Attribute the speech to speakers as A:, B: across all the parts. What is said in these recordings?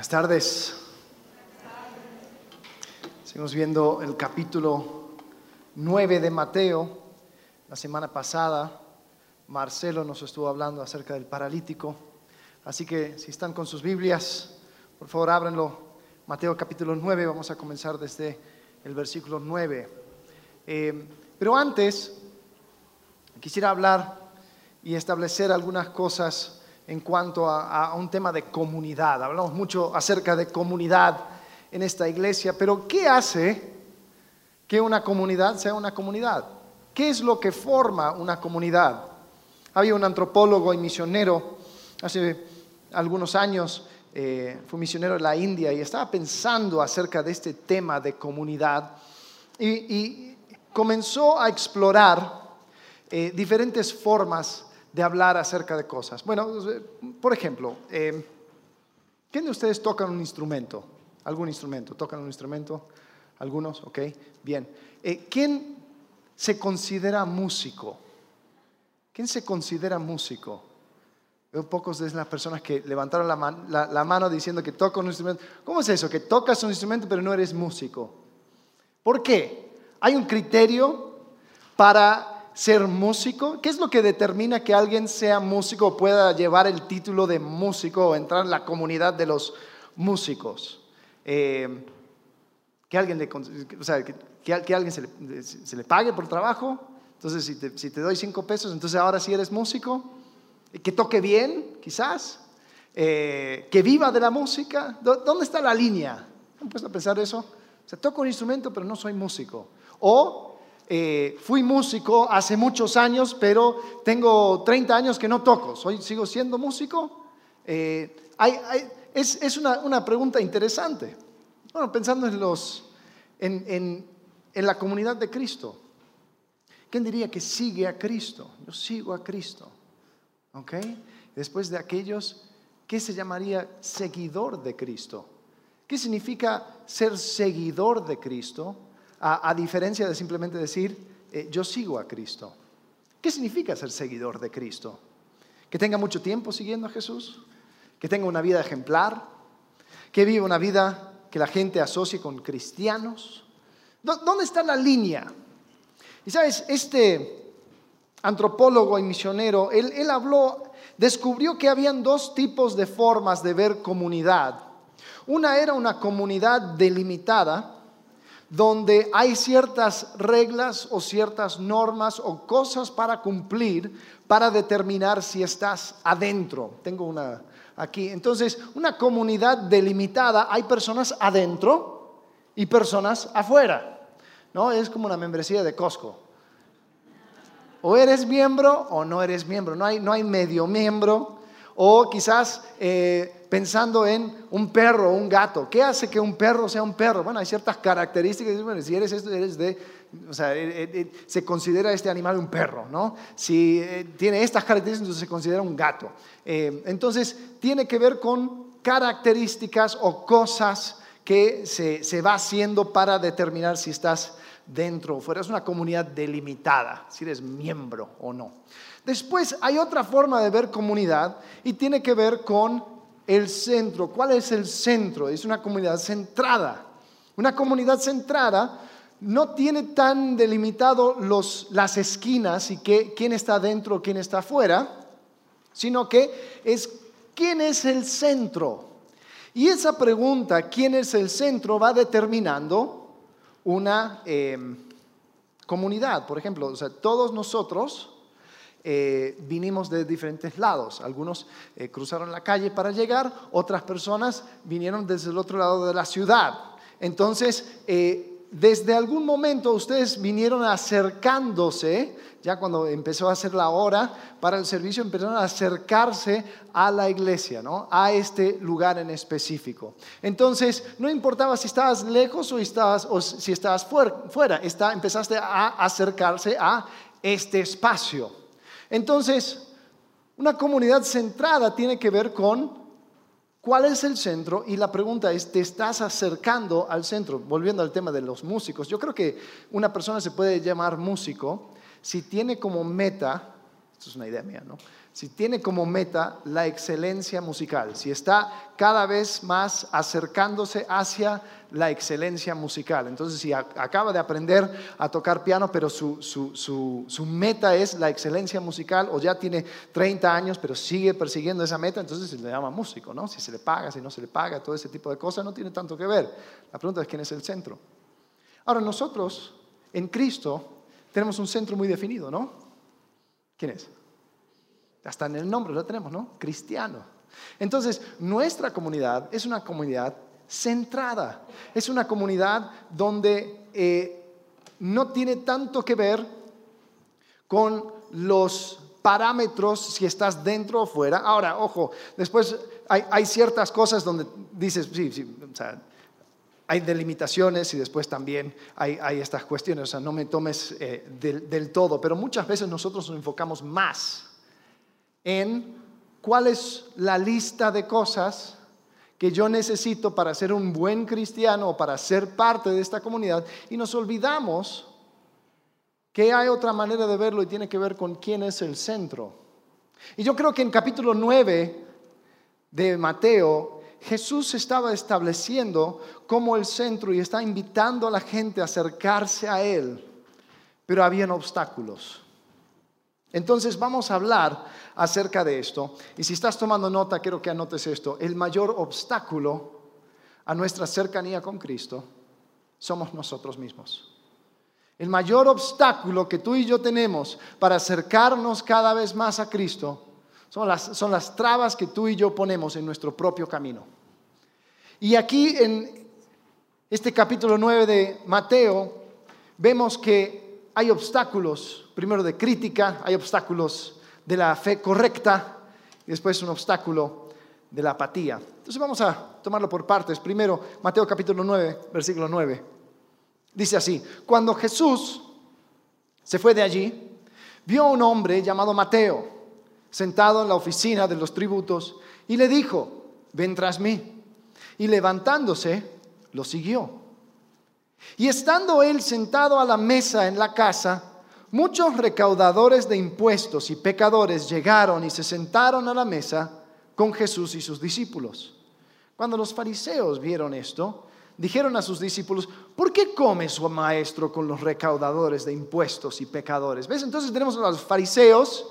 A: Buenas tardes. Seguimos viendo el capítulo 9 de Mateo. La semana pasada Marcelo nos estuvo hablando acerca del paralítico. Así que si están con sus Biblias, por favor ábranlo. Mateo capítulo 9, vamos a comenzar desde el versículo 9. Eh, pero antes, quisiera hablar y establecer algunas cosas en cuanto a, un tema de comunidad. Hablamos mucho acerca de comunidad en esta iglesia, pero ¿qué hace que una comunidad sea una comunidad? ¿Qué es lo que forma una comunidad? Había un antropólogo y misionero hace algunos años, eh, fue misionero en la India y estaba pensando acerca de este tema de comunidad y, comenzó a explorar eh, diferentes formas de hablar acerca de cosas. Bueno, por ejemplo, eh, ¿quién de ustedes tocan un instrumento? ¿Algún instrumento? ¿Tocan un instrumento? ¿Algunos? Ok, bien. Eh, ¿Quién se considera músico? ¿Quién se considera músico? Veo pocos de las personas que levantaron la, mano diciendo que tocan un instrumento. ¿Cómo es eso? Que tocas un instrumento pero no eres músico. ¿Por qué? Hay un criterio para ser músico? ¿Qué es lo que determina que alguien sea músico o pueda llevar el título de músico o entrar en la comunidad de los músicos? Eh, que alguien, le, o sea, que, alguien se le, pague por trabajo. Entonces, si te, doy cinco pesos, entonces ahora sí eres músico. Que toque bien, quizás. Eh, que viva de la música. ¿Dónde está la línea? ¿Han puesto a pensar eso? O sea, toco un instrumento, pero no soy músico. O eh, fui músico hace muchos años, pero tengo 30 años que no toco. ¿Soy, ¿Sigo siendo músico? Eh, es, una, pregunta interesante. Bueno, pensando en, los, en, la comunidad de Cristo. ¿Quién diría que sigue a Cristo? Yo sigo a Cristo. ¿Ok? Después de aquellos, ¿qué se llamaría seguidor de Cristo? ¿Qué significa ser seguidor de Cristo? A, diferencia de simplemente decir, eh, yo sigo a Cristo. ¿Qué significa ser seguidor de Cristo? Que tenga mucho tiempo siguiendo a Jesús, que tenga una vida ejemplar, que viva una vida que la gente asocie con cristianos. ¿Dónde está la línea? Y sabes, este antropólogo y misionero, él, él habló, descubrió que habían dos tipos de formas de ver comunidad. Una era una comunidad delimitada, donde hay ciertas reglas o ciertas normas o cosas para cumplir para determinar si estás adentro. Tengo una aquí. Entonces, una comunidad delimitada, hay personas adentro y personas afuera. ¿No? Es como una membresía de Costco. O eres miembro o no eres miembro. No hay, no hay medio miembro. O quizás eh, pensando en un perro o un gato. ¿Qué hace que un perro sea un perro? Bueno, hay ciertas características. Si eres esto, eres de. O sea, eh, eh, se considera este animal un perro, ¿no? Si eh, tiene estas características, entonces se considera un gato. entonces, tiene que ver con características o cosas que se, se va haciendo para determinar si estás dentro o fuera. Es una comunidad delimitada, si eres miembro o no. Después hay otra forma de ver comunidad y tiene que ver con el centro. ¿Cuál es el centro? Es una comunidad centrada. Una comunidad centrada no tiene tan delimitado los, las esquinas y quién está dentro, quién está afuera, sino que es quién es el centro. Y esa pregunta, quién es el centro, va determinando una em, comunidad. Por ejemplo, o sea, todos nosotros eh, vinimos de diferentes lados. Algunos eh, cruzaron la calle para llegar, otras personas vinieron desde el otro lado de la ciudad. Entonces, eh, desde algún momento ustedes vinieron acercándose, ya cuando empezó a ser la hora para el servicio, empezaron a acercarse a la iglesia, ¿no? a este lugar en específico. Entonces, no importaba si estabas lejos o, estabas, o si estabas fuera, está, empezaste a acercarse a este espacio. Entonces, una comunidad centrada tiene que ver con cuál es el centro y la pregunta es, ¿te estás acercando al centro? Volviendo al tema de los músicos, yo creo que una persona se puede llamar músico si tiene como meta esto es una idea mía, ¿no? Si tiene como meta la excelencia musical, si está cada vez más acercándose hacia la excelencia musical. Entonces, si acaba de aprender a tocar piano, pero su, su, meta es la excelencia musical, o ya tiene 30 años, pero sigue persiguiendo esa meta, entonces se le llama músico, ¿no? Si se le paga, si no se le paga, todo ese tipo de cosas no tiene tanto que ver. La pregunta es quién es el centro. Ahora, nosotros en Cristo tenemos un centro muy definido, ¿no? ¿Quién es? Hasta en el nombre lo tenemos, ¿no? Cristiano. Entonces, nuestra comunidad es una comunidad centrada. Es una comunidad donde eh, no tiene tanto que ver con los parámetros si estás dentro o fuera. Ahora, ojo, después hay, ciertas cosas donde dices, sí, sí, o sea, hay delimitaciones y después también hay, estas cuestiones, o sea, no me tomes eh, del, todo, pero muchas veces nosotros nos enfocamos más en cuál es la lista de cosas que yo necesito para ser un buen cristiano o para ser parte de esta comunidad y nos olvidamos que hay otra manera de verlo y tiene que ver con quién es el centro. Y yo creo que en capítulo 9 de Mateo Jesús estaba estableciendo como el centro y está invitando a la gente a acercarse a Él, pero habían obstáculos. Entonces vamos a hablar acerca de esto. Y si estás tomando nota, quiero que anotes esto. El mayor obstáculo a nuestra cercanía con Cristo somos nosotros mismos. El mayor obstáculo que tú y yo tenemos para acercarnos cada vez más a Cristo son las, son las trabas que tú y yo ponemos en nuestro propio camino. Y aquí en este capítulo 9 de Mateo vemos que hay obstáculos, primero de crítica, hay obstáculos de la fe correcta y después un obstáculo de la apatía. Entonces vamos a tomarlo por partes. Primero, Mateo capítulo 9, versículo 9. Dice así, cuando Jesús se fue de allí, vio a un hombre llamado Mateo sentado en la oficina de los tributos, y le dijo, ven tras mí. Y levantándose, lo siguió. Y estando él sentado a la mesa en la casa, muchos recaudadores de impuestos y pecadores llegaron y se sentaron a la mesa con Jesús y sus discípulos. Cuando los fariseos vieron esto, dijeron a sus discípulos, ¿por qué come su maestro con los recaudadores de impuestos y pecadores? ¿Ves? Entonces tenemos a los fariseos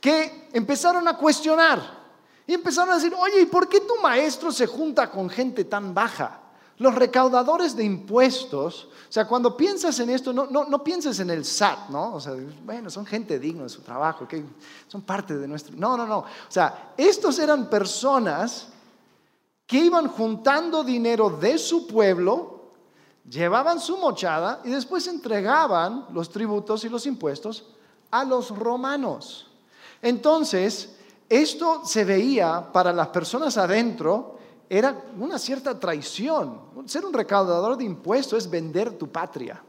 A: que empezaron a cuestionar y empezaron a decir, oye, ¿y por qué tu maestro se junta con gente tan baja? Los recaudadores de impuestos, o sea, cuando piensas en esto, no, no, pienses en el SAT, ¿no? O sea, bueno, son gente digna de su trabajo, que son parte de nuestro... No, no, no. O sea, estos eran personas que iban juntando dinero de su pueblo, llevaban su mochada y después entregaban los tributos y los impuestos a los romanos. Entonces, esto se veía para las personas adentro, era una cierta traición. Ser un recaudador de impuestos es vender tu patria.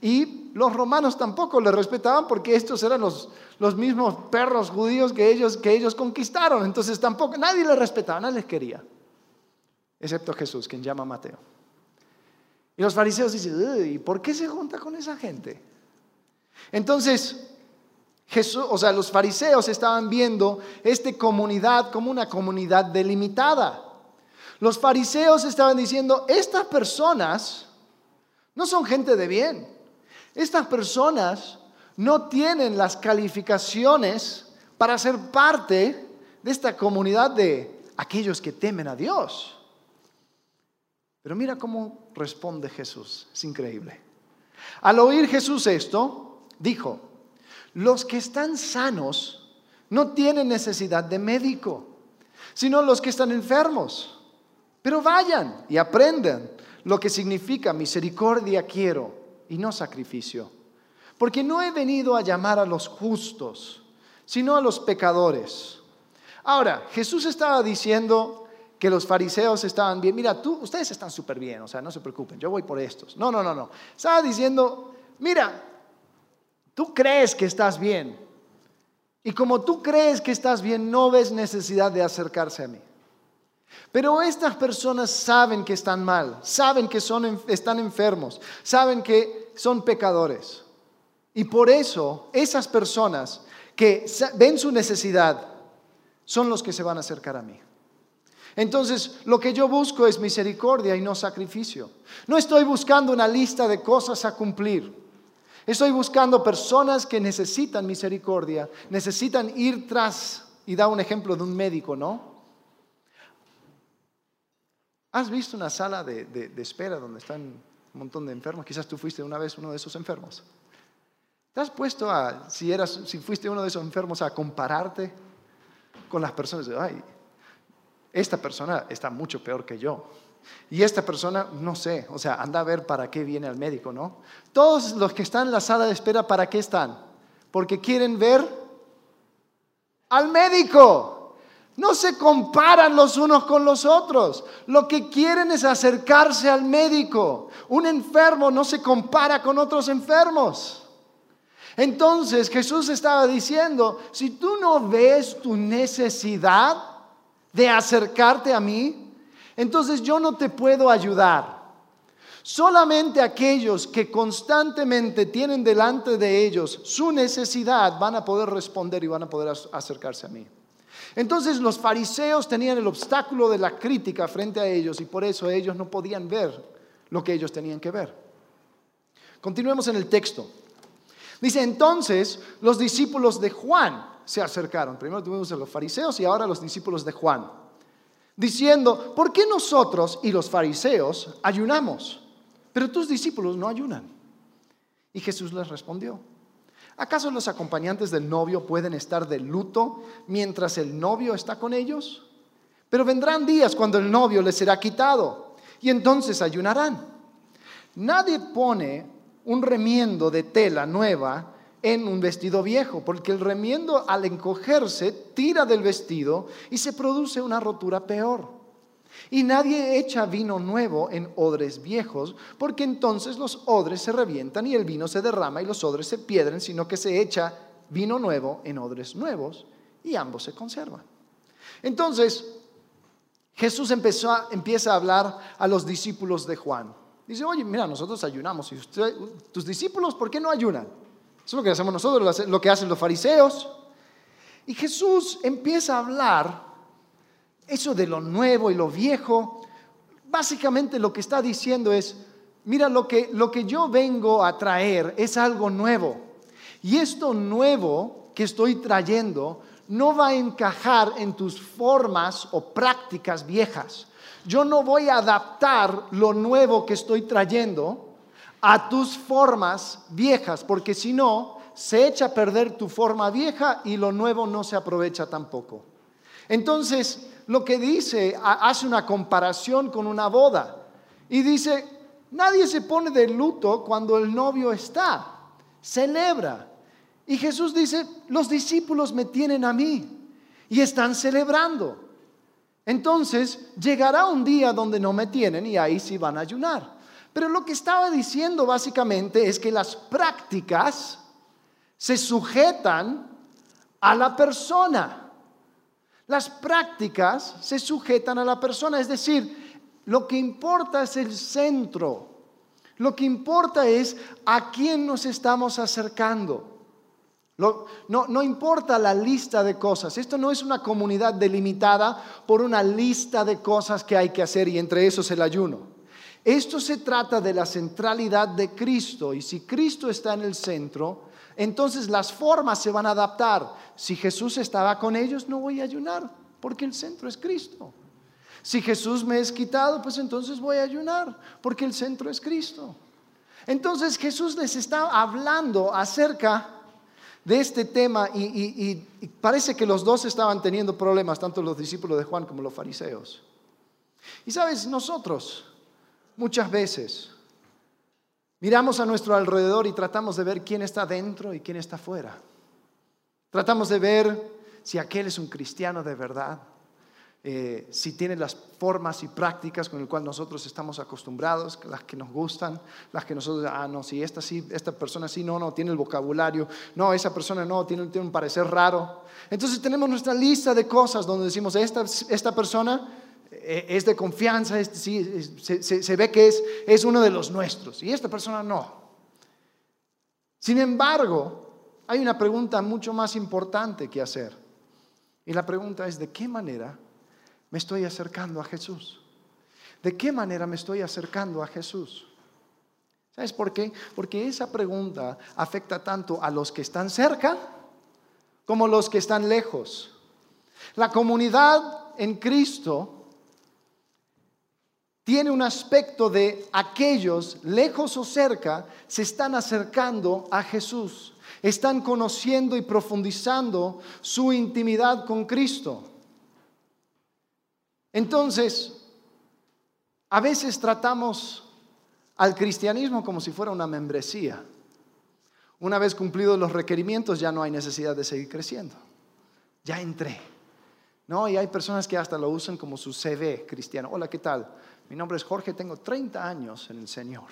A: Y los romanos tampoco le respetaban porque estos eran los, mismos perros judíos que ellos, que ellos conquistaron. Entonces tampoco, nadie les respetaba, nadie les quería. Excepto Jesús, quien llama a Mateo. Y los fariseos dicen, ¿y por qué se junta con esa gente? Entonces, Jesús, o sea, los fariseos estaban viendo esta comunidad como una comunidad delimitada. Los fariseos estaban diciendo, estas personas no son gente de bien. Estas personas no tienen las calificaciones para ser parte de esta comunidad de aquellos que temen a Dios. Pero mira cómo responde Jesús, es increíble. Al oír Jesús esto, dijo, los que están sanos no tienen necesidad de médico, sino los que están enfermos. Pero vayan y aprendan lo que significa misericordia quiero y no sacrificio. Porque no he venido a llamar a los justos, sino a los pecadores. Ahora, Jesús estaba diciendo que los fariseos estaban bien. Mira, tú, ustedes están súper bien, o sea, no se preocupen, yo voy por estos. No, no, no, no. Estaba diciendo, mira, Tú crees que estás bien. Y como tú crees que estás bien, no ves necesidad de acercarse a mí. Pero estas personas saben que están mal, saben que son, están enfermos, saben que son pecadores. Y por eso esas personas que ven su necesidad, son los que se van a acercar a mí. Entonces, lo que yo busco es misericordia y no sacrificio. No estoy buscando una lista de cosas a cumplir. Estoy buscando personas que necesitan misericordia, necesitan ir tras, y da un ejemplo de un médico, ¿no? ¿Has visto una sala de, espera donde están un montón de enfermos? Quizás tú fuiste una vez uno de esos enfermos. ¿Te has puesto a, si, eras, si fuiste uno de esos enfermos, a compararte con las personas? Ay, esta persona está mucho peor que yo. Y esta persona, no sé, o sea, anda a ver para qué viene al médico, ¿no? Todos los que están en la sala de espera, ¿para qué están? Porque quieren ver al médico. No se comparan los unos con los otros. Lo que quieren es acercarse al médico. Un enfermo no se compara con otros enfermos. Entonces Jesús estaba diciendo, si tú no ves tu necesidad, de acercarte a mí, entonces yo no te puedo ayudar. Solamente aquellos que constantemente tienen delante de ellos su necesidad van a poder responder y van a poder acercarse a mí. Entonces los fariseos tenían el obstáculo de la crítica frente a ellos y por eso ellos no podían ver lo que ellos tenían que ver. Continuemos en el texto. Dice entonces los discípulos de Juan se acercaron. Primero tuvimos a los fariseos y ahora los discípulos de Juan. Diciendo, ¿por qué nosotros y los fariseos ayunamos? Pero tus discípulos no ayunan. Y Jesús les respondió, ¿acaso los acompañantes del novio pueden estar de luto mientras el novio está con ellos? Pero vendrán días cuando el novio les será quitado y entonces ayunarán. Nadie pone un remiendo de tela nueva en un vestido viejo, porque el remiendo al encogerse tira del vestido y se produce una rotura peor. Y nadie echa vino nuevo en odres viejos, porque entonces los odres se revientan y el vino se derrama y los odres se piedren, sino que se echa vino nuevo en odres nuevos y ambos se conservan. Entonces, Jesús empieza a hablar a los discípulos de Juan. Dice, oye, mira, nosotros ayunamos. ¿Y tus discípulos por qué no ayunan? Eso es lo que hacemos nosotros, lo que hacen los fariseos. Y Jesús empieza a hablar eso de lo nuevo y lo viejo. Básicamente lo que está diciendo es, mira, lo que, lo que yo vengo a traer es algo nuevo. Y esto nuevo que estoy trayendo no va a encajar en tus formas o prácticas viejas. Yo no voy a adaptar lo nuevo que estoy trayendo a tus formas viejas, porque si no, se echa a perder tu forma vieja y lo nuevo no se aprovecha tampoco. Entonces, lo que dice, hace una comparación con una boda y dice, nadie se pone de luto cuando el novio está, celebra. Y Jesús dice, los discípulos me tienen a mí y están celebrando. Entonces, llegará un día donde no me tienen y ahí sí van a ayunar. Pero lo que estaba diciendo básicamente es que las prácticas se sujetan a la persona. Las prácticas se sujetan a la persona, es decir, lo que importa es el centro. Lo que importa es a quién nos estamos acercando. no, no, importa la lista de cosas. Esto no es una comunidad delimitada por una lista de cosas que hay que hacer y entre esos el ayuno. Esto se trata de la centralidad de Cristo y si Cristo está en el centro, entonces las formas se van a adaptar. Si Jesús estaba con ellos, no voy a ayunar porque el centro es Cristo. Si Jesús me es quitado, pues entonces voy a ayunar porque el centro es Cristo. Entonces Jesús les está hablando acerca de este tema y, parece que los dos estaban teniendo problemas, tanto los discípulos de Juan como los fariseos. Y sabes, nosotros muchas veces miramos a nuestro alrededor y tratamos de ver quién está dentro y quién está fuera. Tratamos de ver si aquel es un cristiano de verdad, eh, si tiene las formas y prácticas con las cuales nosotros estamos acostumbrados, las que nos gustan, las que nosotros, ah, no, si esta sí, esta persona sí, no, no, tiene el vocabulario, no, esa persona no, tiene, tiene un parecer raro. Entonces tenemos nuestra lista de cosas donde decimos, esta, esta persona es de confianza, se, ve que es, es uno de los nuestros y esta persona no. Sin embargo, hay una pregunta mucho más importante que hacer. Y la pregunta es, ¿de qué manera me estoy acercando a Jesús? ¿De qué manera me estoy acercando a Jesús? ¿Sabes por qué? Porque esa pregunta afecta tanto a los que están cerca como a los que están lejos. La comunidad en Cristo tiene un aspecto de aquellos, lejos o cerca, se están acercando a Jesús, están conociendo y profundizando su intimidad con Cristo. Entonces, a veces tratamos al cristianismo como si fuera una membresía. Una vez cumplidos los requerimientos ya no hay necesidad de seguir creciendo. Ya entré. No, y hay personas que hasta lo usan como su CV cristiano. Hola, ¿qué tal? Mi nombre es Jorge, tengo 30 años en el Señor.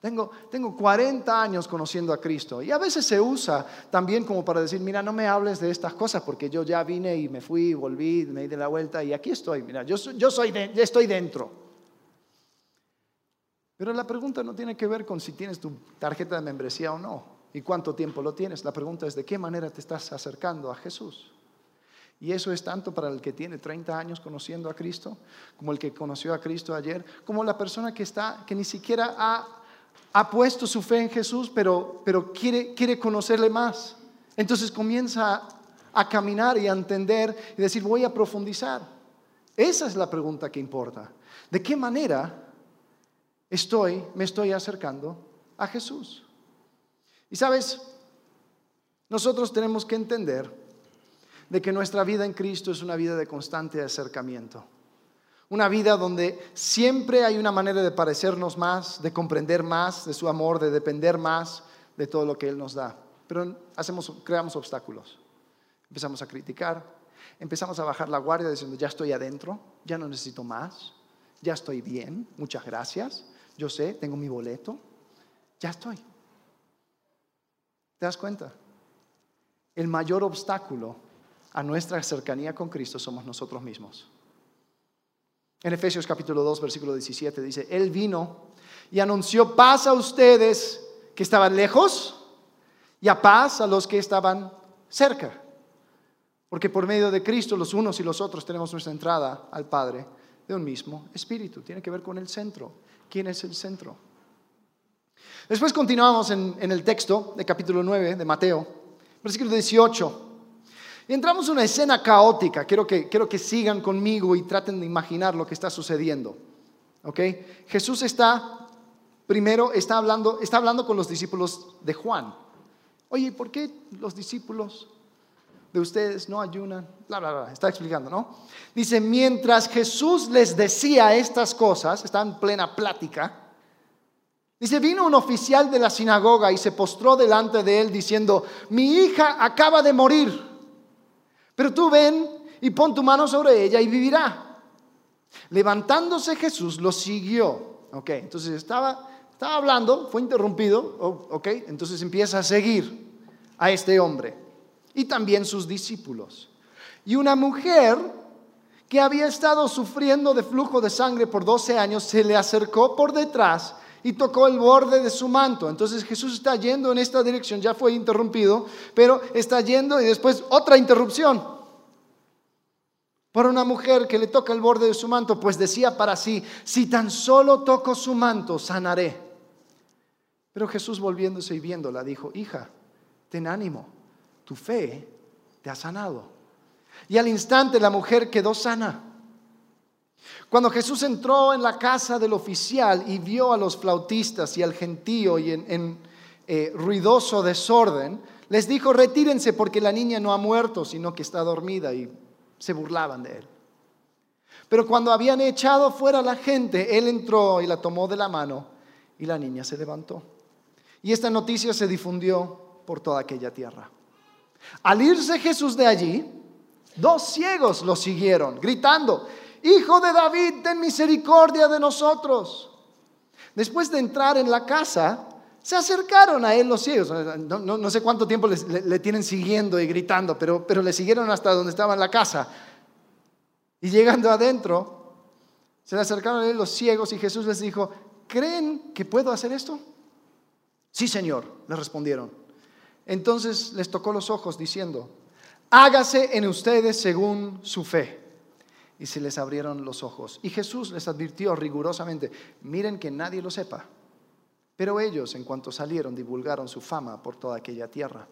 A: Tengo, tengo 40 años conociendo a Cristo. Y a veces se usa también como para decir, mira, no me hables de estas cosas porque yo ya vine y me fui, volví, me di la vuelta y aquí estoy. Mira, yo, yo soy estoy dentro. Pero la pregunta no tiene que ver con si tienes tu tarjeta de membresía o no y cuánto tiempo lo tienes. La pregunta es de qué manera te estás acercando a Jesús. Y eso es tanto para el que tiene 30 años conociendo a Cristo, como el que conoció a Cristo ayer, como la persona que está, que ni siquiera ha, puesto su fe en Jesús, pero, pero quiere, quiere conocerle más. Entonces comienza a caminar y a entender y decir, voy a profundizar. Esa es la pregunta que importa. ¿De qué manera estoy, me estoy acercando a Jesús? Y sabes, nosotros tenemos que entender de que nuestra vida en Cristo es una vida de constante acercamiento. Una vida donde siempre hay una manera de parecernos más, de comprender más de su amor, de depender más de todo lo que Él nos da. Pero hacemos, creamos obstáculos. Empezamos a criticar, empezamos a bajar la guardia diciendo, ya estoy adentro, ya no necesito más, ya estoy bien, muchas gracias, yo sé, tengo mi boleto, ya estoy. ¿Te das cuenta? El mayor obstáculo a nuestra cercanía con Cristo somos nosotros mismos. En Efesios capítulo 2, versículo 17 dice, Él vino y anunció paz a ustedes que estaban lejos y a paz a los que estaban cerca. Porque por medio de Cristo los unos y los otros tenemos nuestra entrada al Padre de un mismo espíritu. Tiene que ver con el centro. ¿Quién es el centro? Después continuamos en, el texto de capítulo 9 de Mateo, versículo 18. Entramos en una escena caótica. Quiero que, quiero que sigan conmigo y traten de imaginar lo que está sucediendo. ¿Ok? Jesús está, primero, está hablando, está hablando con los discípulos de Juan. Oye, ¿por qué los discípulos de ustedes no ayunan? Bla, bla, bla. Está explicando, ¿no? Dice, mientras Jesús les decía estas cosas, está en plena plática. Dice, vino un oficial de la sinagoga y se postró delante de él diciendo, mi hija acaba de morir pero tú ven y pon tu mano sobre ella y vivirá. Levantándose Jesús lo siguió. Ok, entonces estaba, estaba hablando, fue interrumpido. Oh, ok, entonces empieza a seguir a este hombre y también sus discípulos. Y una mujer que había estado sufriendo de flujo de sangre por 12 años se le acercó por detrás y tocó el borde de su manto. Entonces Jesús está yendo en esta dirección, ya fue interrumpido, pero está yendo y después otra interrupción. Por una mujer que le toca el borde de su manto, pues decía para sí, si tan solo toco su manto, sanaré. Pero Jesús volviéndose y viéndola, dijo, hija, ten ánimo, tu fe te ha sanado. Y al instante la mujer quedó sana. Cuando Jesús entró en la casa del oficial y vio a los flautistas y al gentío y en, eh, ruidoso desorden, les dijo, retírense porque la niña no ha muerto, sino que está dormida y se burlaban de él. Pero cuando habían echado fuera a la gente, él entró y la tomó de la mano y la niña se levantó. Y esta noticia se difundió por toda aquella tierra. Al irse Jesús de allí, dos ciegos lo siguieron, gritando, Hijo de David, ten misericordia de nosotros. Después de entrar en la casa, se acercaron a él los ciegos. No, sé cuánto tiempo le, tienen siguiendo y gritando, pero, pero le siguieron hasta donde estaba en la casa. Y llegando adentro, se le acercaron a él los ciegos y Jesús les dijo, ¿creen que puedo hacer esto? Sí, Señor, le respondieron. Entonces les tocó los ojos diciendo, hágase en ustedes según su fe. Y se les abrieron los ojos. Y Jesús les advirtió rigurosamente, miren que nadie lo sepa. Pero ellos, en cuanto salieron, divulgaron su fama por toda aquella tierra.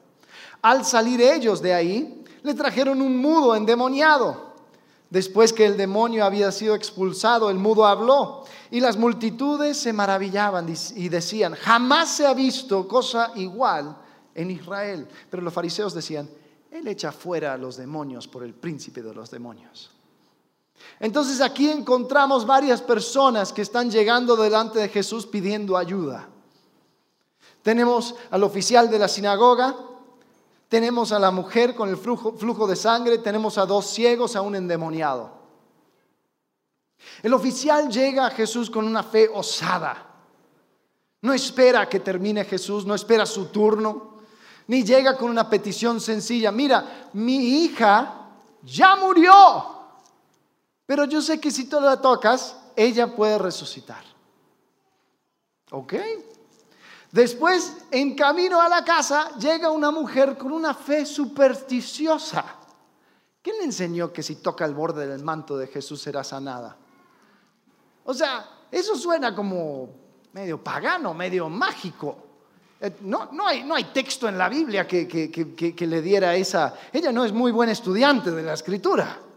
A: Al salir ellos de ahí, le trajeron un mudo endemoniado. Después que el demonio había sido expulsado, el mudo habló y las multitudes se maravillaban y decían, jamás se ha visto cosa igual en Israel. Pero los fariseos decían, Él echa fuera a los demonios por el príncipe de los demonios. Entonces aquí encontramos varias personas que están llegando delante de Jesús pidiendo ayuda. Tenemos al oficial de la sinagoga, tenemos a la mujer con el flujo, de sangre, tenemos a dos ciegos, a un endemoniado. El oficial llega a Jesús con una fe osada. No espera que termine Jesús, no espera su turno, ni llega con una petición sencilla. Mira, mi hija ya murió, pero yo sé que si tú la tocas, ella puede resucitar. ¿Ok? Después, en camino a la casa, llega una mujer con una fe supersticiosa. ¿Quién le enseñó que si toca el borde del manto de Jesús será sanada? O sea, eso suena como medio pagano, medio mágico. Eh, no, no, hay, no hay texto en la Biblia que, que le diera esa... Ella no es muy buen estudiante de la escritura.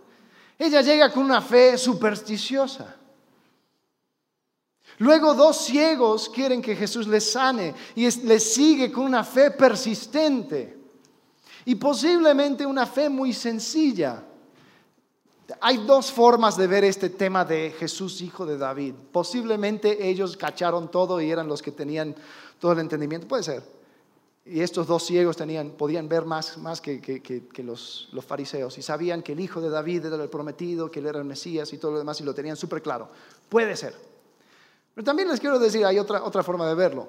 A: Ella llega con una fe supersticiosa. Luego dos ciegos quieren que Jesús les sane y les sigue con una fe persistente y posiblemente una fe muy sencilla. Hay dos formas de ver este tema de Jesús, hijo de David. Posiblemente ellos cacharon todo y eran los que tenían todo el entendimiento. Puede ser. Y estos dos ciegos podían ver más, que, los, fariseos y sabían que el hijo de David era el prometido, que él era el Mesías y todo lo demás y lo tenían súper claro. Puede ser. Pero también les quiero decir, hay otra, forma de verlo.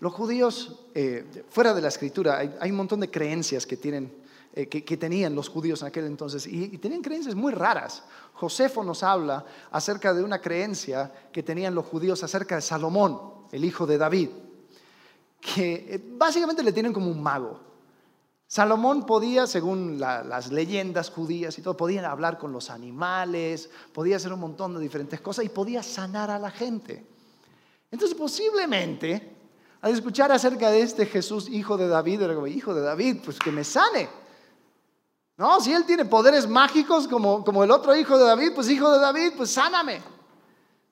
A: Los judíos, eh, fuera de la escritura, hay, un montón de creencias que, tienen, eh, que, tenían los judíos en aquel entonces y, tenían creencias muy raras. Josefo nos habla acerca de una creencia que tenían los judíos acerca de Salomón, el hijo de David, que eh, básicamente le tienen como un mago. Salomón podía, según las leyendas judías y todo, podía hablar con los animales, podía hacer un montón de diferentes cosas y podía sanar a la gente. Entonces posiblemente, al escuchar acerca de este Jesús, hijo de David, era como, hijo de David, pues que me sane. No, si él tiene poderes mágicos como, como el otro hijo de David, pues hijo de David, pues sáname.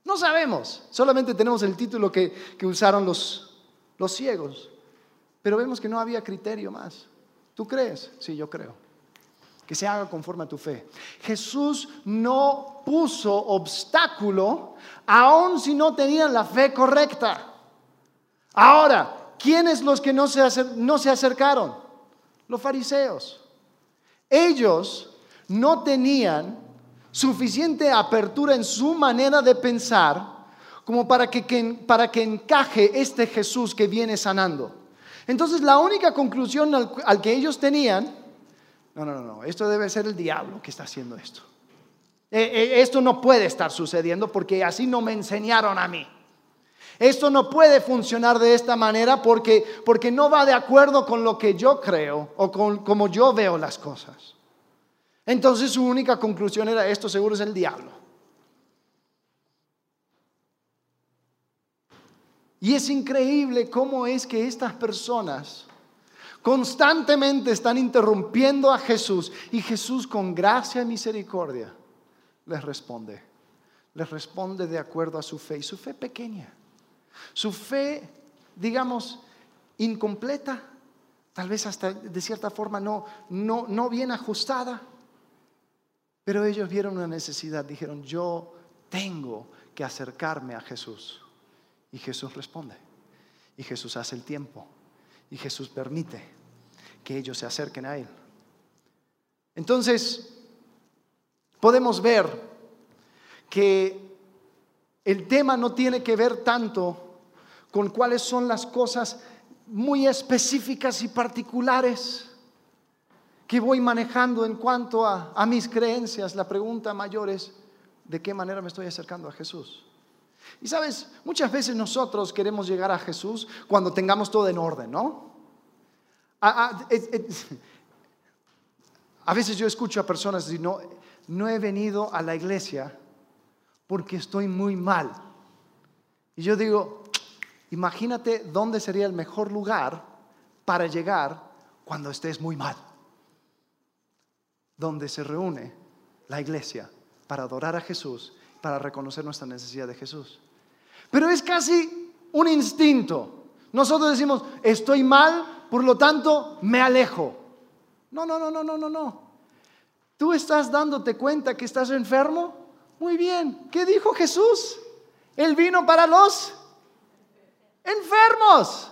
A: No sabemos, solamente tenemos el título que, que usaron los, los ciegos, pero vemos que no había criterio más. ¿Tú crees? Sí, yo creo. Que se haga conforme a tu fe. Jesús no puso obstáculo aun si no tenían la fe correcta. Ahora, ¿quiénes los que no se, no se acercaron? Los fariseos. Ellos no tenían suficiente apertura en su manera de pensar como para que, para que encaje este Jesús que viene sanando. Entonces la única conclusión al, que ellos tenían, no, no, no, esto debe ser el diablo que está haciendo esto. Eh, eh, esto no puede estar sucediendo porque así no me enseñaron a mí. Esto no puede funcionar de esta manera porque, porque no va de acuerdo con lo que yo creo o con como yo veo las cosas. Entonces su única conclusión era esto seguro es el diablo. Y es increíble cómo es que estas personas constantemente están interrumpiendo a Jesús y Jesús con gracia y misericordia les responde. Les responde de acuerdo a su fe y su fe pequeña. Su fe, digamos, incompleta, tal vez hasta de cierta forma no, no, no bien ajustada. Pero ellos vieron una necesidad, dijeron, yo tengo que acercarme a Jesús. Y Jesús responde. Y Jesús hace el tiempo. Y Jesús permite que ellos se acerquen a Él. Entonces, podemos ver que el tema no tiene que ver tanto con cuáles son las cosas muy específicas y particulares que voy manejando en cuanto a, a mis creencias. La pregunta mayor es, ¿de qué manera me estoy acercando a Jesús? Y sabes, muchas veces nosotros queremos llegar a Jesús cuando tengamos todo en orden, ¿no? A, veces yo escucho a personas decir, no, no he venido a la iglesia porque estoy muy mal. Y yo digo, imagínate dónde sería el mejor lugar para llegar cuando estés muy mal. Donde se reúne la iglesia para adorar a Jesús, para reconocer nuestra necesidad de Jesús. Pero es casi un instinto. Nosotros decimos, estoy mal, por lo tanto me alejo. No, no, no, no, no, no, no. ¿Tú estás dándote cuenta que estás enfermo? Muy bien. ¿Qué dijo Jesús? Él vino para los enfermos.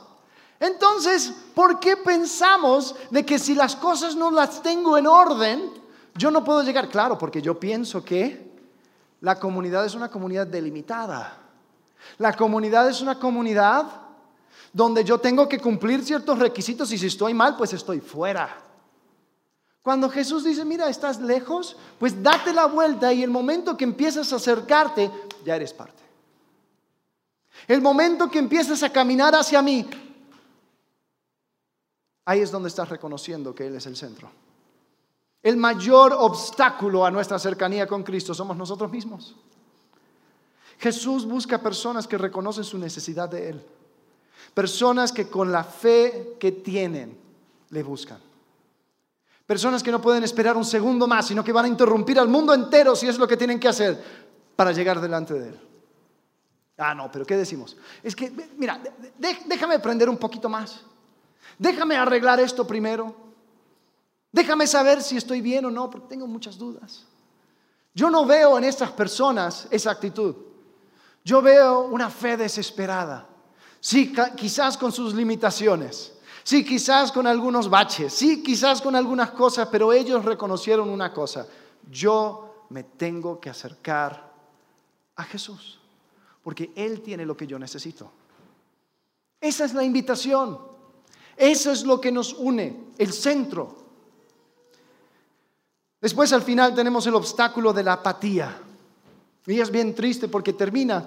A: Entonces, ¿por qué pensamos de que si las cosas no las tengo en orden, yo no puedo llegar? Claro, porque yo pienso que la comunidad es una comunidad delimitada. La comunidad es una comunidad donde yo tengo que cumplir ciertos requisitos y si estoy mal, pues estoy fuera. Cuando Jesús dice, mira, estás lejos, pues date la vuelta y el momento que empiezas a acercarte, ya eres parte. El momento que empiezas a caminar hacia mí, ahí es donde estás reconociendo que Él es el centro. El mayor obstáculo a nuestra cercanía con Cristo somos nosotros mismos. Jesús busca personas que reconocen su necesidad de Él. Personas que con la fe que tienen le buscan. Personas que no pueden esperar un segundo más, sino que van a interrumpir al mundo entero si es lo que tienen que hacer para llegar delante de Él. Ah, no, pero ¿qué decimos? Es que, mira, déjame aprender un poquito más. Déjame arreglar esto primero. Déjame saber si estoy bien o no, porque tengo muchas dudas. Yo no veo en estas personas esa actitud. Yo veo una fe desesperada. Sí, quizás con sus limitaciones. Sí, quizás con algunos baches. Sí, quizás con algunas cosas, pero ellos reconocieron una cosa. Yo me tengo que acercar a Jesús, porque Él tiene lo que yo necesito. Esa es la invitación. Eso es lo que nos une, el centro. Después al final tenemos el obstáculo de la apatía. Y es bien triste porque termina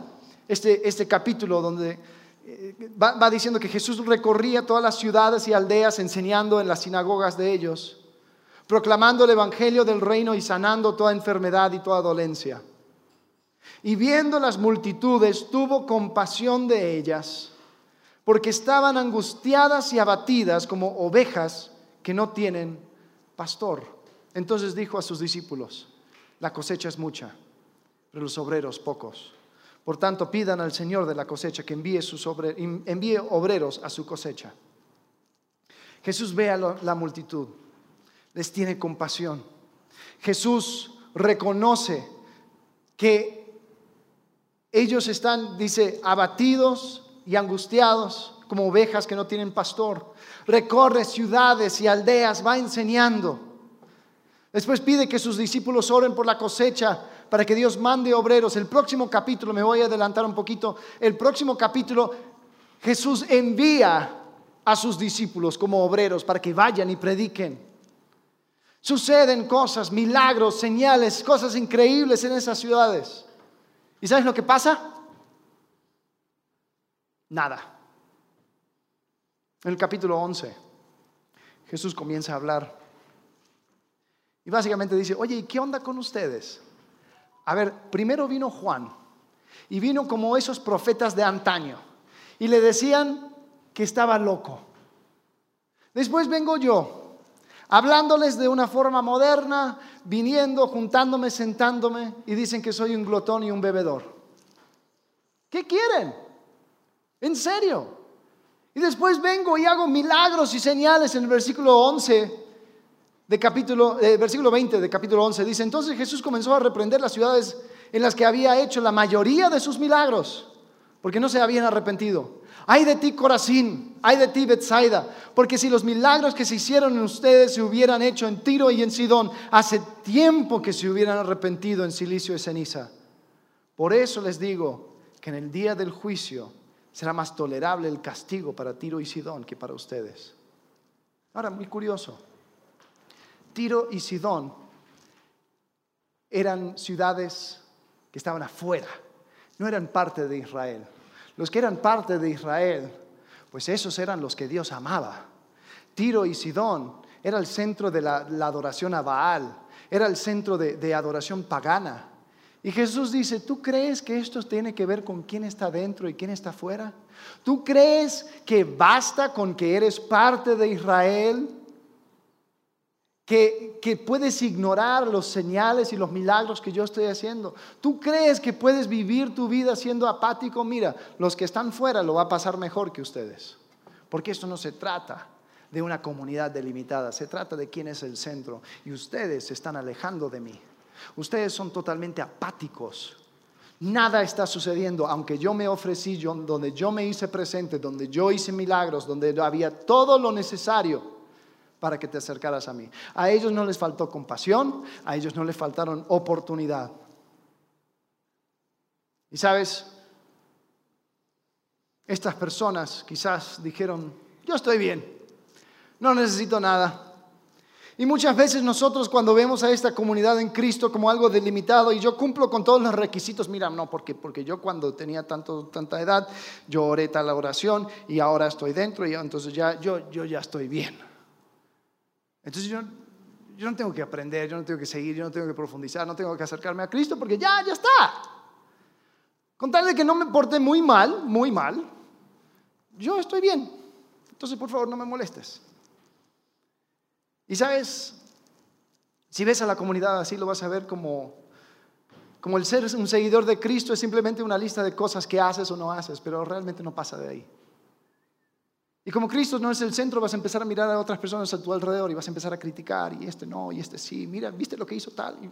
A: este, este capítulo donde eh, va, va diciendo que Jesús recorría todas las ciudades y aldeas enseñando en las sinagogas de ellos, proclamando el Evangelio del reino y sanando toda enfermedad y toda dolencia. Y viendo las multitudes, tuvo compasión de ellas, porque estaban angustiadas y abatidas como ovejas que no tienen pastor. Entonces dijo a sus discípulos, la cosecha es mucha, pero los obreros pocos. Por tanto, pidan al Señor de la cosecha que envíe, sus envíe obreros a su cosecha. Jesús ve a la multitud, les tiene compasión. Jesús reconoce que ellos están, dice, abatidos y angustiados como ovejas que no tienen pastor. Recorre ciudades y aldeas, va enseñando. Después pide que sus discípulos oren por la cosecha para que Dios mande obreros. El próximo capítulo, me voy a adelantar un poquito, el próximo capítulo Jesús envía a sus discípulos como obreros para que vayan y prediquen. Suceden cosas, milagros, señales, cosas increíbles en esas ciudades. ¿Y sabes lo que pasa? Nada. En el capítulo 11, Jesús comienza a hablar. Y básicamente dice, oye, ¿y qué onda con ustedes? A ver, primero vino Juan y vino como esos profetas de antaño y le decían que estaba loco. Después vengo yo, hablándoles de una forma moderna, viniendo, juntándome, sentándome y dicen que soy un glotón y un bebedor. ¿Qué quieren? ¿En serio? Y después vengo y hago milagros y señales en el versículo 11 de capítulo, eh, versículo 20 de capítulo 11 dice, entonces Jesús comenzó a reprender las ciudades en las que había hecho la mayoría de sus milagros, porque no se habían arrepentido. Ay de ti Corazín, ay de ti Bethsaida, porque si los milagros que se hicieron en ustedes se hubieran hecho en Tiro y en Sidón, hace tiempo que se hubieran arrepentido en silicio y ceniza. Por eso les digo que en el día del juicio será más tolerable el castigo para Tiro y Sidón que para ustedes. Ahora, muy curioso. Tiro y Sidón eran ciudades que estaban afuera, no eran parte de Israel. Los que eran parte de Israel, pues esos eran los que Dios amaba. Tiro y Sidón era el centro de la, adoración a Baal, era el centro de, de adoración pagana. Y Jesús dice, ¿tú crees que esto tiene que ver con quién está dentro y quién está fuera? ¿Tú crees que basta con que eres parte de Israel? Que, puedes ignorar los señales y los milagros que yo estoy haciendo. ¿Tú crees que puedes vivir tu vida siendo apático? Mira, los que están fuera lo va a pasar mejor que ustedes. Porque esto no se trata de una comunidad delimitada, se trata de quién es el centro. Y ustedes se están alejando de mí. Ustedes son totalmente apáticos. Nada está sucediendo, aunque yo me ofrecí, donde yo me hice presente, donde yo hice milagros, donde había todo lo necesario para que te acercaras a mí. A ellos no les faltó compasión, a ellos no les faltaron oportunidad. Y sabes, estas personas quizás dijeron, yo estoy bien, no necesito nada, y muchas veces nosotros cuando vemos a esta comunidad en Cristo como algo delimitado y yo cumplo con todos los requisitos, mira, no, porque, porque yo cuando tenía tanto, tanta edad, yo oré tal oración y ahora estoy dentro y entonces ya, yo, yo ya estoy bien. Entonces yo, yo no tengo que aprender, yo no tengo que seguir, yo no tengo que profundizar, no tengo que acercarme a Cristo porque ya, ya está. Con tal de que no me porte muy mal, muy mal, yo estoy bien. Entonces, por favor, no me molestes. Y sabes, si ves a la comunidad así, lo vas a ver como, como el ser un seguidor de Cristo es simplemente una lista de cosas que haces o no haces, pero realmente no pasa de ahí. Y como Cristo no es el centro, vas a empezar a mirar a otras personas a tu alrededor y vas a empezar a criticar, y este no, y este sí, mira, viste lo que hizo tal. Y,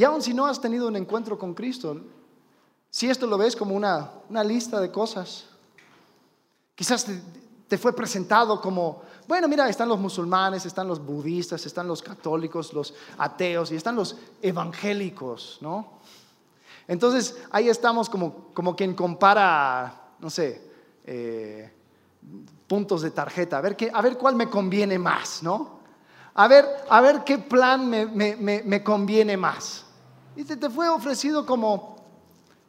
A: y aun si no has tenido un encuentro con Cristo, si esto lo ves como una, una lista de cosas, quizás te, te fue presentado como, bueno, mira, están los musulmanes, están los budistas, están los católicos, los ateos y están los evangélicos, ¿no? Entonces ahí estamos como, como quien compara, no sé, eh, puntos de tarjeta, a ver, qué, a ver cuál me conviene más, ¿no? A ver, a ver qué plan me, me, me conviene más. Y te, te fue ofrecido como,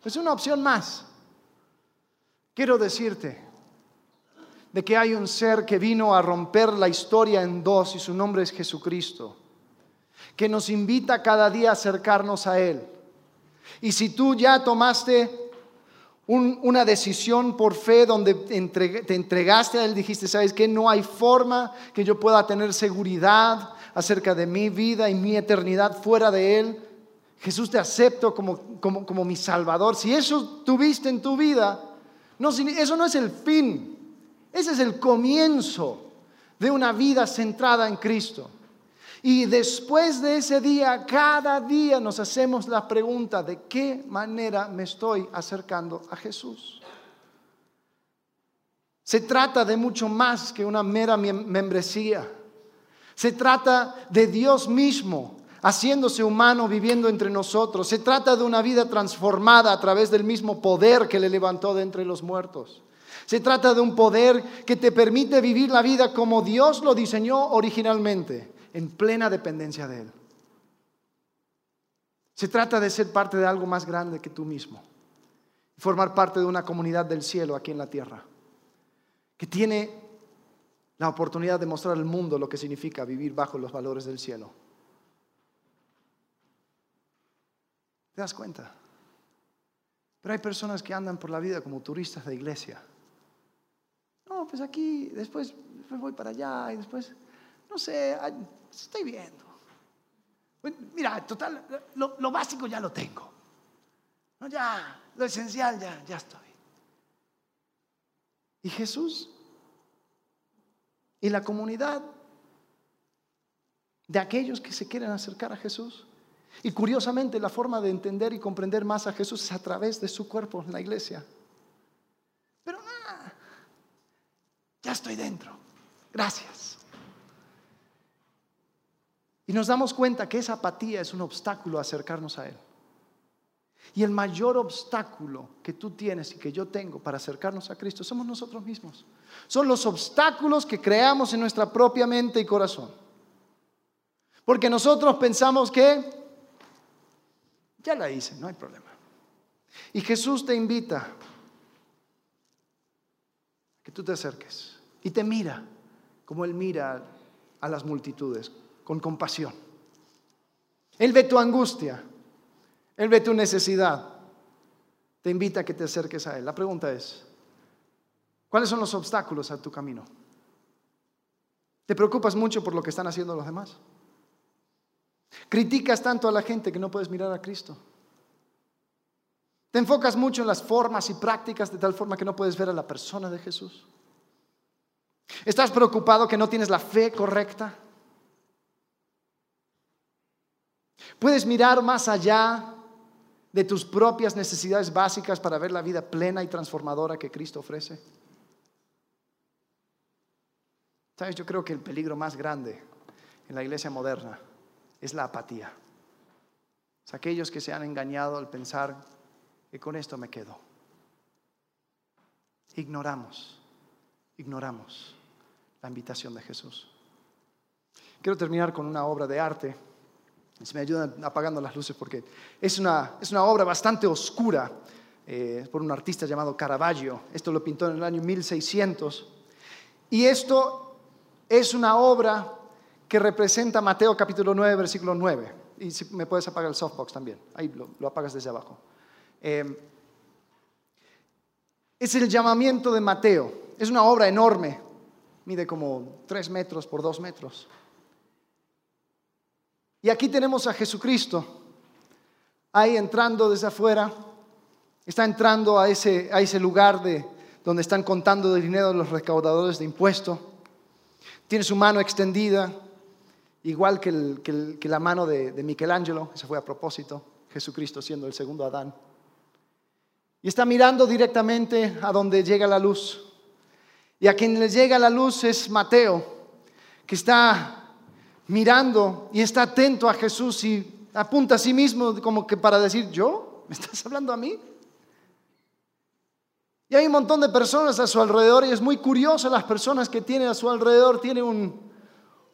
A: pues una opción más. Quiero decirte, de que hay un ser que vino a romper la historia en dos y su nombre es Jesucristo, que nos invita cada día a acercarnos a Él. Y si tú ya tomaste una decisión por fe donde te entregaste a Él, dijiste, ¿sabes que No hay forma que yo pueda tener seguridad acerca de mi vida y mi eternidad fuera de Él. Jesús te acepto como, como, como mi Salvador. Si eso tuviste en tu vida, no, eso no es el fin. Ese es el comienzo de una vida centrada en Cristo. Y después de ese día, cada día nos hacemos la pregunta de qué manera me estoy acercando a Jesús. Se trata de mucho más que una mera membresía. Se trata de Dios mismo haciéndose humano, viviendo entre nosotros. Se trata de una vida transformada a través del mismo poder que le levantó de entre los muertos. Se trata de un poder que te permite vivir la vida como Dios lo diseñó originalmente, en plena dependencia de Él. Se trata de ser parte de algo más grande que tú mismo, formar parte de una comunidad del cielo aquí en la tierra, que tiene la oportunidad de mostrar al mundo lo que significa vivir bajo los valores del cielo. ¿Te das cuenta? Pero hay personas que andan por la vida como turistas de iglesia no, pues aquí, después, voy para allá y después, no sé, estoy viendo. Mira, total, lo, básico ya lo tengo. Ya, lo esencial ya, ya estoy. Y Jesús y la comunidad de aquellos que se quieren acercar a Jesús. Y curiosamente la forma de entender y comprender más a Jesús es a través de su cuerpo, la iglesia. ya estoy dentro. Gracias. Y nos damos cuenta que esa apatía es un obstáculo a acercarnos a Él. Y el mayor obstáculo que tú tienes y que yo tengo para acercarnos a Cristo somos nosotros mismos. Son los obstáculos que creamos en nuestra propia mente y corazón. Porque nosotros pensamos que ya la hice, no hay problema. Y Jesús te invita tú te acerques y te mira como Él mira a las multitudes, con compasión. Él ve tu angustia, Él ve tu necesidad, te invita a que te acerques a Él. La pregunta es, ¿cuáles son los obstáculos a tu camino? ¿Te preocupas mucho por lo que están haciendo los demás? ¿Criticas tanto a la gente que no puedes mirar a Cristo? ¿Te enfocas mucho en las formas y prácticas de tal forma que no puedes ver a la persona de Jesús? ¿Estás preocupado que no tienes la fe correcta? ¿Puedes mirar más allá de tus propias necesidades básicas para ver la vida plena y transformadora que Cristo ofrece? Sabes, yo creo que el peligro más grande en la iglesia moderna es la apatía. Aquellos que se han engañado al pensar que con esto me quedo. Ignoramos, ignoramos la invitación de Jesús. Quiero terminar con una obra de arte. Si me ayudan apagando las luces porque es una, es una obra bastante oscura eh, por un artista llamado Caravaggio. Esto lo pintó en el año 1600. Y esto es una obra que representa Mateo capítulo 9, versículo 9. Y si me puedes apagar el softbox también. Ahí lo, apagas desde abajo. Eh, es el llamamiento de Mateo. Es una obra enorme mide como tres metros por dos metros. Y aquí tenemos a Jesucristo, ahí entrando desde afuera, está entrando a ese, a ese lugar de, donde están contando el dinero los recaudadores de impuestos. Tiene su mano extendida, igual que, la mano de, de Michelangelo, ese fue a propósito, Jesucristo siendo el segundo Adán. Y está mirando directamente a donde llega la luz. Y a quien les llega la luz es Mateo, que está mirando y está atento a Jesús y apunta a sí mismo como que para decir, ¿yo? ¿Me estás hablando a mí? Y hay un montón de personas a su alrededor y es muy curioso las personas que tiene a su alrededor. Tiene un,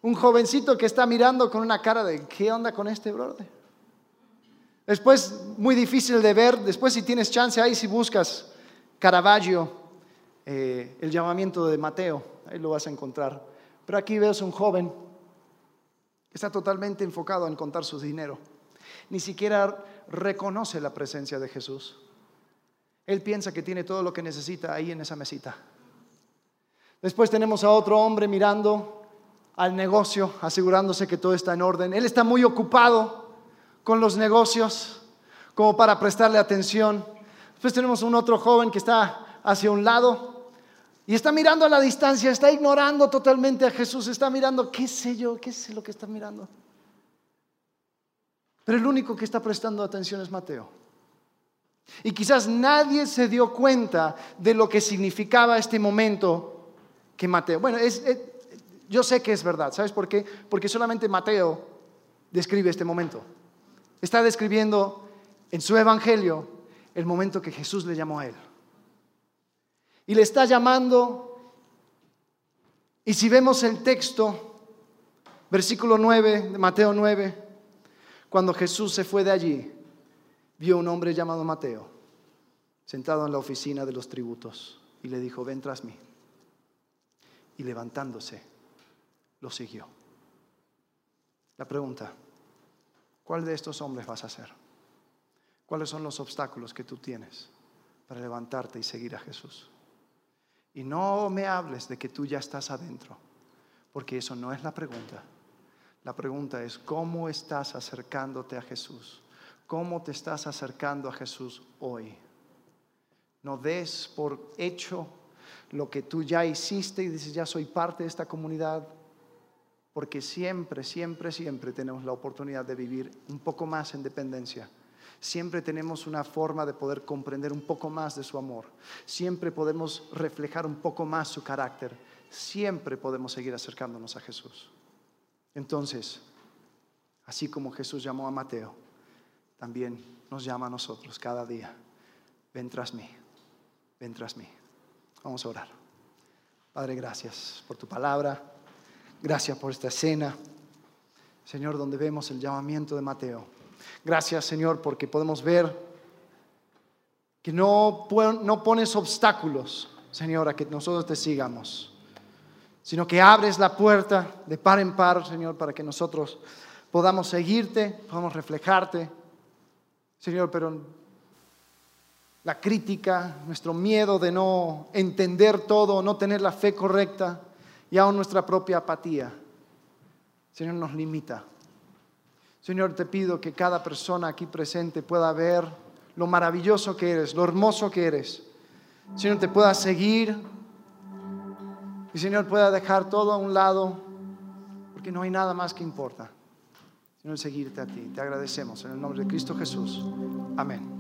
A: un jovencito que está mirando con una cara de, ¿qué onda con este brother? Después, muy difícil de ver, después si tienes chance ahí, si buscas Caravaggio, eh, el llamamiento de Mateo, ahí lo vas a encontrar. Pero aquí ves un joven está totalmente enfocado en contar su dinero. Ni siquiera reconoce la presencia de Jesús. Él piensa que tiene todo lo que necesita ahí en esa mesita. Después tenemos a otro hombre mirando al negocio, asegurándose que todo está en orden. Él está muy ocupado con los negocios como para prestarle atención. Después tenemos un otro joven que está hacia un lado y está mirando a la distancia, está ignorando totalmente a Jesús, está mirando, qué sé yo, qué sé lo que está mirando. Pero el único que está prestando atención es Mateo. Y quizás nadie se dio cuenta de lo que significaba este momento que Mateo. Bueno, yo sé que es verdad, ¿sabes por qué? Porque solamente Mateo describe este momento. Está describiendo en su evangelio el momento que Jesús le llamó a él y le está llamando. Y si vemos el texto, versículo 9 de Mateo 9, cuando Jesús se fue de allí, vio un hombre llamado Mateo, sentado en la oficina de los tributos, y le dijo, ven tras mí. Y levantándose, lo siguió. La pregunta, ¿cuál de estos hombres vas a ser? ¿Cuáles son los obstáculos que tú tienes para levantarte y seguir a Jesús? Y no me hables de que tú ya estás adentro, porque eso no es la pregunta. La pregunta es, ¿cómo estás acercándote a Jesús? ¿Cómo te estás acercando a Jesús hoy? No des por hecho lo que tú ya hiciste y dices, ya soy parte de esta comunidad, porque siempre, siempre, siempre tenemos la oportunidad de vivir un poco más en dependencia siempre tenemos una forma de poder comprender un poco más de su amor. Siempre podemos reflejar un poco más su carácter. Siempre podemos seguir acercándonos a Jesús. Entonces, así como Jesús llamó a Mateo, también nos llama a nosotros cada día. Ven tras mí, ven tras mí. Vamos a orar. Padre, gracias por tu palabra. Gracias por esta escena. Señor, donde vemos el llamamiento de Mateo Gracias Señor porque podemos ver que no, no pones obstáculos, Señor, a que nosotros te sigamos, sino que abres la puerta de par en par, Señor, para que nosotros podamos seguirte, podamos reflejarte, Señor, pero la crítica, nuestro miedo de no entender todo, no tener la fe correcta y aún nuestra propia apatía, Señor, nos limita. Señor, te pido que cada persona aquí presente pueda ver lo maravilloso que eres, lo hermoso que eres. Señor, te pueda seguir y Señor pueda dejar todo a un lado porque no hay nada más que importa. Señor, seguirte a ti. Te agradecemos en el nombre de Cristo Jesús. Amén.